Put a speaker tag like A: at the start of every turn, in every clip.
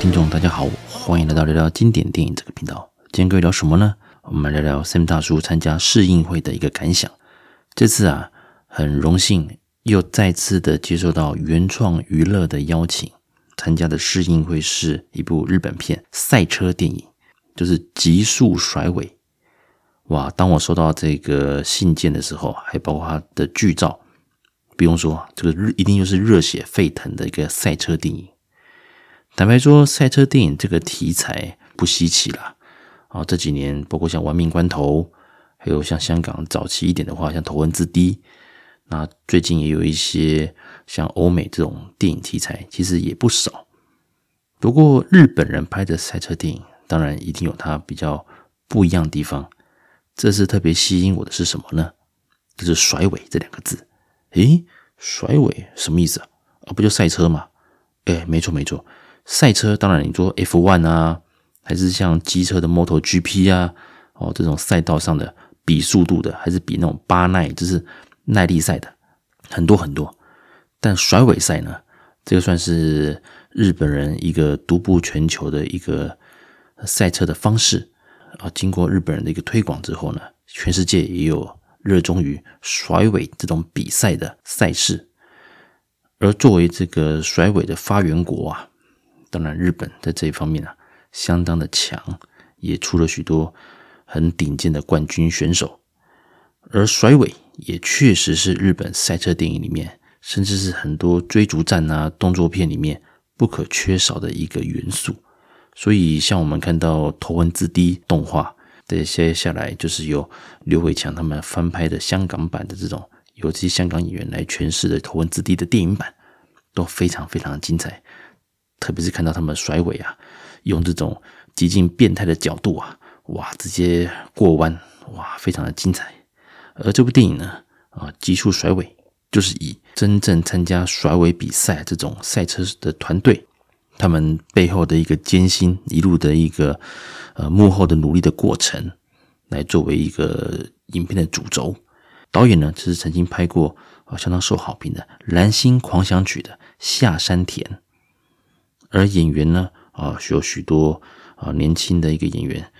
A: 听众，大家好，欢迎来到聊聊经典电影这个频道。今天各位聊什么呢？我们来聊聊 Sam 大叔参加试映会的一个感想。这次啊，很荣幸又再次的接受到原创娱乐的邀请，参加的试映会是一部日本片赛车电影，就是《极速甩尾》。哇！当我收到这个信件的时候，还包括它的剧照，不用说，这个一定又是热血沸腾的一个赛车电影。坦白说，赛车电影这个题材不稀奇啦。啊，这几年包括像《玩命关头》，还有像香港早期一点的话，像《头文字 D》，那最近也有一些像欧美这种电影题材，其实也不少。不过日本人拍的赛车电影，当然一定有它比较不一样的地方。这次特别吸引我的是什么呢？就是“甩尾”这两个字。诶，甩尾什么意思啊？啊，不就赛车吗？诶，没错没错。赛车当然，你说 F1 啊，还是像机车的 MotoGP 啊，哦，这种赛道上的比速度的，还是比那种巴耐，就是耐力赛的，很多很多。但甩尾赛呢，这个算是日本人一个独步全球的一个赛车的方式啊。经过日本人的一个推广之后呢，全世界也有热衷于甩尾这种比赛的赛事。而作为这个甩尾的发源国啊。当然，日本在这一方面啊，相当的强，也出了许多很顶尖的冠军选手。而甩尾也确实是日本赛车电影里面，甚至是很多追逐战啊、动作片里面不可缺少的一个元素。所以，像我们看到《头文字 D》动画，这接下来就是由刘伟强他们翻拍的香港版的这种，由这些香港演员来诠释的《头文字 D》的电影版，都非常非常精彩。特别是看到他们甩尾啊，用这种极尽变态的角度啊，哇，直接过弯，哇，非常的精彩。而这部电影呢，啊，极速甩尾，就是以真正参加甩尾比赛这种赛车的团队，他们背后的一个艰辛，一路的一个呃幕后的努力的过程，来作为一个影片的主轴。导演呢，就是曾经拍过啊相当受好评的《蓝星狂想曲》的下山田。而演员呢，啊，有许多啊年轻的一个演员，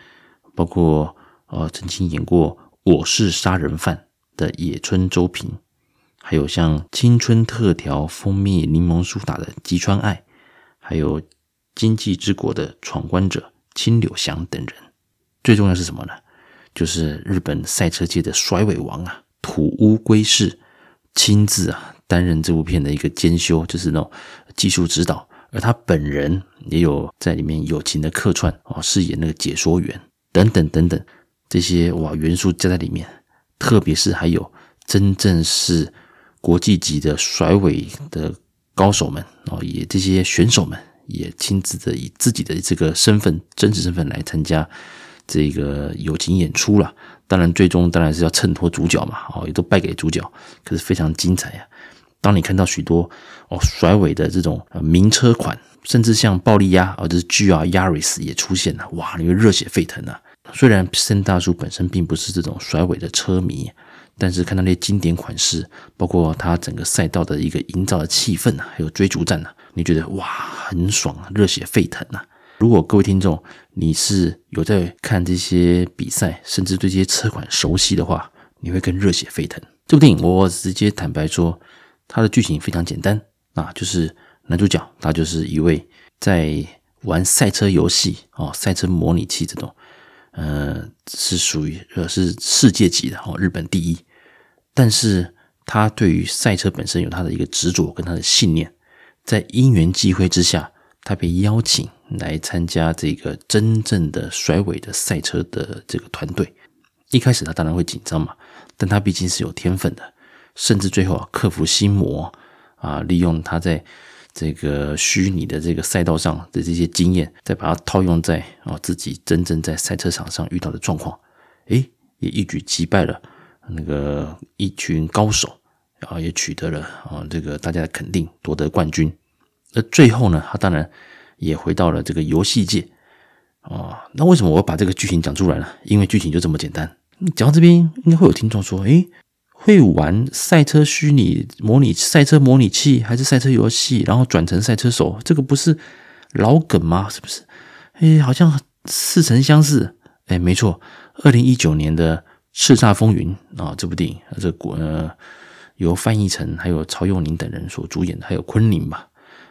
A: 包括啊曾经演过《我是杀人犯》的野村周平，还有像青春特调蜂蜜柠檬苏打的吉川爱，还有《经济之国》的闯关者青柳翔等人。最重要是什么呢？就是日本赛车界的甩尾王啊，土屋圭市亲自啊担任这部片的一个监修，就是那种技术指导。而他本人也有在里面友情的客串啊，饰演那个解说员等等等等这些哇元素加在里面，特别是还有真正是国际级的甩尾的高手们哦，也这些选手们也亲自的以自己的这个身份真实身份来参加这个友情演出了。当然，最终当然是要衬托主角嘛，哦，也都败给主角，可是非常精彩呀。当你看到许多哦甩尾的这种名车款，甚至像暴力鸭，或者是 GR Yaris 也出现了，哇，你会热血沸腾啊！虽然森大叔本身并不是这种甩尾的车迷，但是看到那些经典款式，包括它整个赛道的一个营造的气氛啊，还有追逐战啊，你觉得哇很爽啊，热血沸腾啊！如果各位听众你是有在看这些比赛，甚至对这些车款熟悉的话，你会更热血沸腾。这部电影我直接坦白说。它的剧情非常简单啊，就是男主角他就是一位在玩赛车游戏哦，赛车模拟器这种，呃，是属于呃是世界级的哦，日本第一。但是他对于赛车本身有他的一个执着跟他的信念，在因缘际会之下，他被邀请来参加这个真正的甩尾的赛车的这个团队。一开始他当然会紧张嘛，但他毕竟是有天分的。甚至最后啊，克服心魔啊，利用他在这个虚拟的这个赛道上的这些经验，再把它套用在啊自己真正在赛车场上遇到的状况，诶，也一举击败了那个一群高手，然后也取得了啊这个大家的肯定，夺得冠军。那最后呢，他当然也回到了这个游戏界啊。那为什么我把这个剧情讲出来呢？因为剧情就这么简单。讲到这边，应该会有听众说，诶。会玩赛车虚拟模拟赛车模拟器，还是赛车游戏，然后转成赛车手？这个不是老梗吗？是不是？哎，好像似曾相识。哎，没错，二零一九年的《叱咤风云》啊，这部电影，这国呃由范逸臣还有曹佑宁等人所主演的，还有昆凌吧，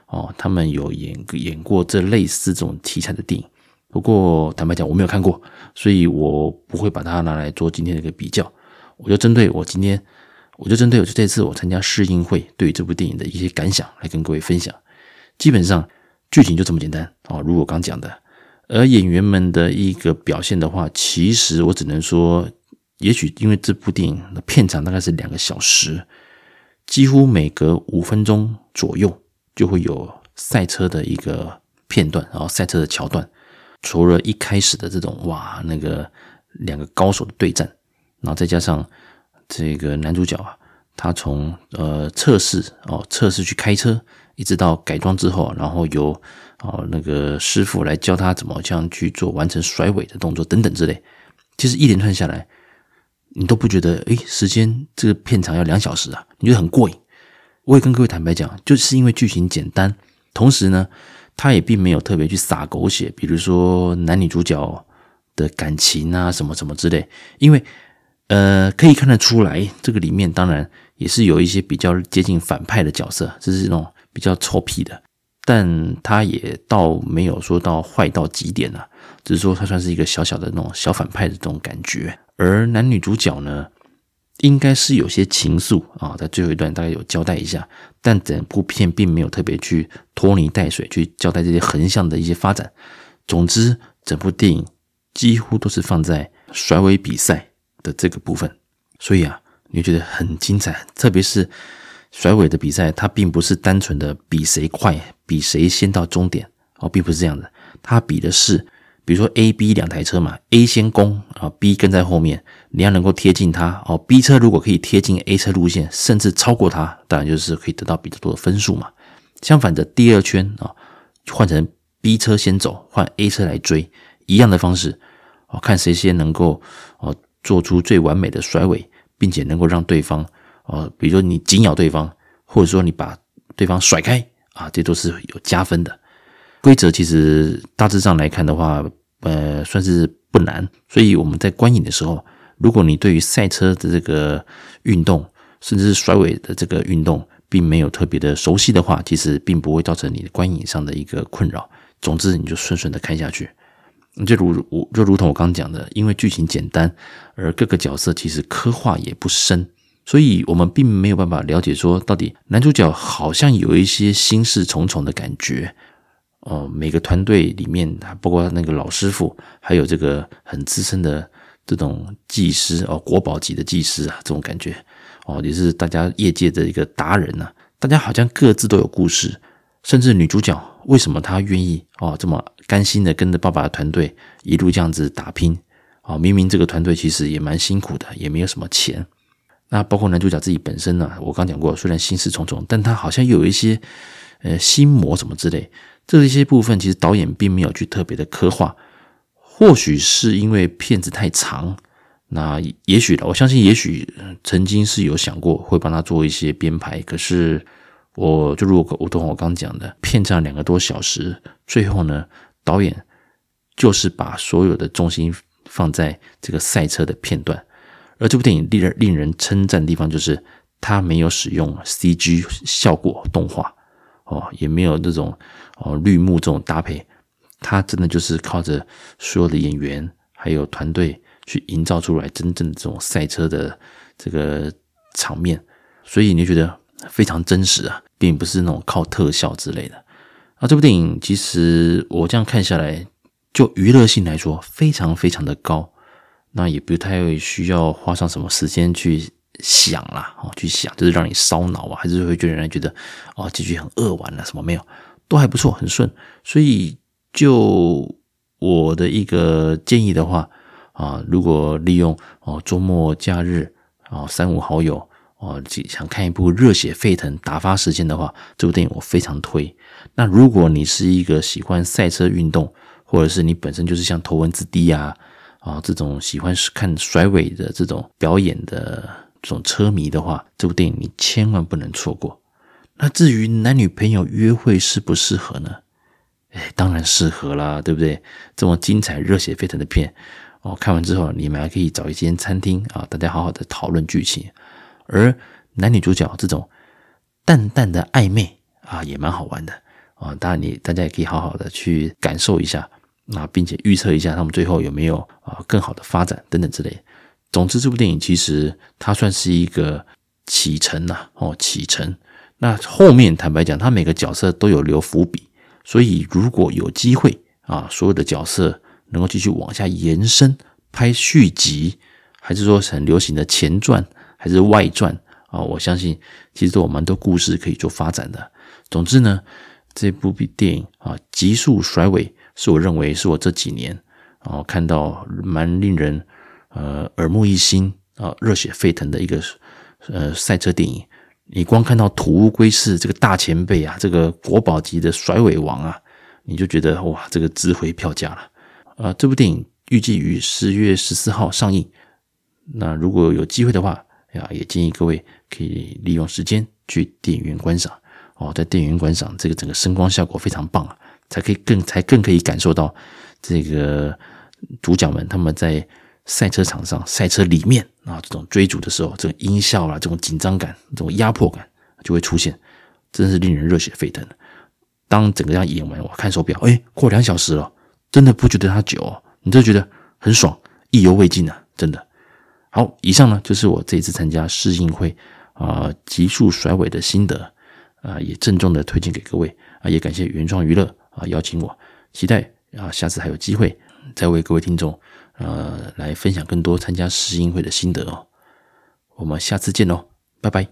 A: 哦，他们有演演过这类似这种题材的电影。不过坦白讲，我没有看过，所以我不会把它拿来做今天的一个比较。我就针对我今天，我就针对我这次我参加试映会对于这部电影的一些感想来跟各位分享。基本上剧情就这么简单啊，如我刚讲的。而演员们的一个表现的话，其实我只能说，也许因为这部电影的片长大概是两个小时，几乎每隔五分钟左右就会有赛车的一个片段，然后赛车的桥段。除了一开始的这种哇，那个两个高手的对战，然后再加上这个男主角啊，他从呃测试哦测试去开车，一直到改装之后，然后由哦，那个师傅来教他怎么这样去做完成甩尾的动作等等之类。其实一连串下来，你都不觉得诶，时间这个片长要两小时啊？你觉得很过瘾？我也跟各位坦白讲，就是因为剧情简单，同时呢，他也并没有特别去撒狗血，比如说男女主角的感情啊什么什么之类。因为呃，可以看得出来，这个里面当然也是有一些比较接近反派的角色，这是那种比较臭屁的。但他也倒没有说到坏到极点啊，只是说他算是一个小小的那种小反派的这种感觉。而男女主角呢，应该是有些情愫啊，在最后一段大概有交代一下，但整部片并没有特别去拖泥带水去交代这些横向的一些发展。总之，整部电影几乎都是放在甩尾比赛的这个部分，所以啊，你觉得很精彩，特别是。甩尾的比赛，它并不是单纯的比谁快，比谁先到终点哦，并不是这样的。它比的是，比如说 A、B 两台车嘛，A 先攻啊，B 跟在后面，你要能够贴近它哦。B 车如果可以贴近 A 车路线，甚至超过它，当然就是可以得到比较多的分数嘛。相反的，第二圈啊，换成 B 车先走，换 A 车来追，一样的方式哦，看谁先能够做出最完美的甩尾，并且能够让对方。呃，比如说你紧咬对方，或者说你把对方甩开啊，这都是有加分的。规则其实大致上来看的话，呃，算是不难。所以我们在观影的时候，如果你对于赛车的这个运动，甚至是甩尾的这个运动，并没有特别的熟悉的话，其实并不会造成你的观影上的一个困扰。总之，你就顺顺的看下去。就如我就如同我刚刚讲的，因为剧情简单，而各个角色其实刻画也不深。所以我们并没有办法了解说，到底男主角好像有一些心事重重的感觉。哦，每个团队里面，包括那个老师傅，还有这个很资深的这种技师哦，国宝级的技师啊，这种感觉哦，也是大家业界的一个达人呐。大家好像各自都有故事，甚至女主角为什么她愿意哦这么甘心的跟着爸爸的团队一路这样子打拼？哦，明明这个团队其实也蛮辛苦的，也没有什么钱。那包括男主角自己本身呢，我刚讲过，虽然心事重重，但他好像又有一些呃心魔什么之类，这一些部分其实导演并没有去特别的刻画，或许是因为片子太长，那也许我相信也许曾经是有想过会帮他做一些编排，可是我就如果我同我刚讲的，片长两个多小时，最后呢，导演就是把所有的重心放在这个赛车的片段。而这部电影令人令人称赞的地方，就是它没有使用 CG 效果动画哦，也没有这种哦绿幕这种搭配，它真的就是靠着所有的演员还有团队去营造出来真正的这种赛车的这个场面，所以你就觉得非常真实啊，并不是那种靠特效之类的。啊，这部电影其实我这样看下来，就娱乐性来说，非常非常的高。那也不太需要花上什么时间去想啦，哦，去想就是让你烧脑啊，还是会觉得人觉得哦，结局很扼腕了什么没有，都还不错，很顺。所以就我的一个建议的话啊，如果利用哦周末假日啊三五好友哦想看一部热血沸腾打发时间的话，这部电影我非常推。那如果你是一个喜欢赛车运动，或者是你本身就是像头文字 D 啊。啊，这种喜欢看甩尾的这种表演的这种车迷的话，这部电影你千万不能错过。那至于男女朋友约会适不适合呢？哎，当然适合啦，对不对？这么精彩、热血沸腾的片哦，看完之后你们还可以找一间餐厅啊，大家好好的讨论剧情。而男女主角这种淡淡的暧昧啊，也蛮好玩的啊。当然，你大家也可以好好的去感受一下啊，并且预测一下他们最后有没有啊更好的发展等等之类。总之，这部电影其实它算是一个启程呐，哦，启程。那后面坦白讲，他每个角色都有留伏笔。所以，如果有机会啊，所有的角色能够继续往下延伸，拍续集，还是说很流行的前传，还是外传啊？我相信其实都有蛮多故事可以做发展的。总之呢，这部比电影啊，《极速甩尾》是我认为是我这几年啊看到蛮令人呃耳目一新啊、热血沸腾的一个呃赛车电影。你光看到土屋圭市这个大前辈啊，这个国宝级的甩尾王啊，你就觉得哇，这个值回票价了。呃，这部电影预计于十月十四号上映。那如果有机会的话，呀，也建议各位可以利用时间去电影院观赏。哦，在电影院观赏，这个整个声光效果非常棒啊，才可以更才更可以感受到这个主角们他们在。赛车场上，赛车里面啊，这种追逐的时候，这种音效啊，这种紧张感，这种压迫感就会出现，真是令人热血沸腾。当整个这样演完，我看手表，哎，过两小时了，真的不觉得它久哦，你就觉得很爽，意犹未尽啊，真的。好，以上呢就是我这次参加试映会啊，极速甩尾的心得啊，也郑重的推荐给各位啊，也感谢原创娱乐啊邀请我，期待啊下次还有机会再为各位听众。呃，来分享更多参加试映会的心得哦。我们下次见喽，拜拜。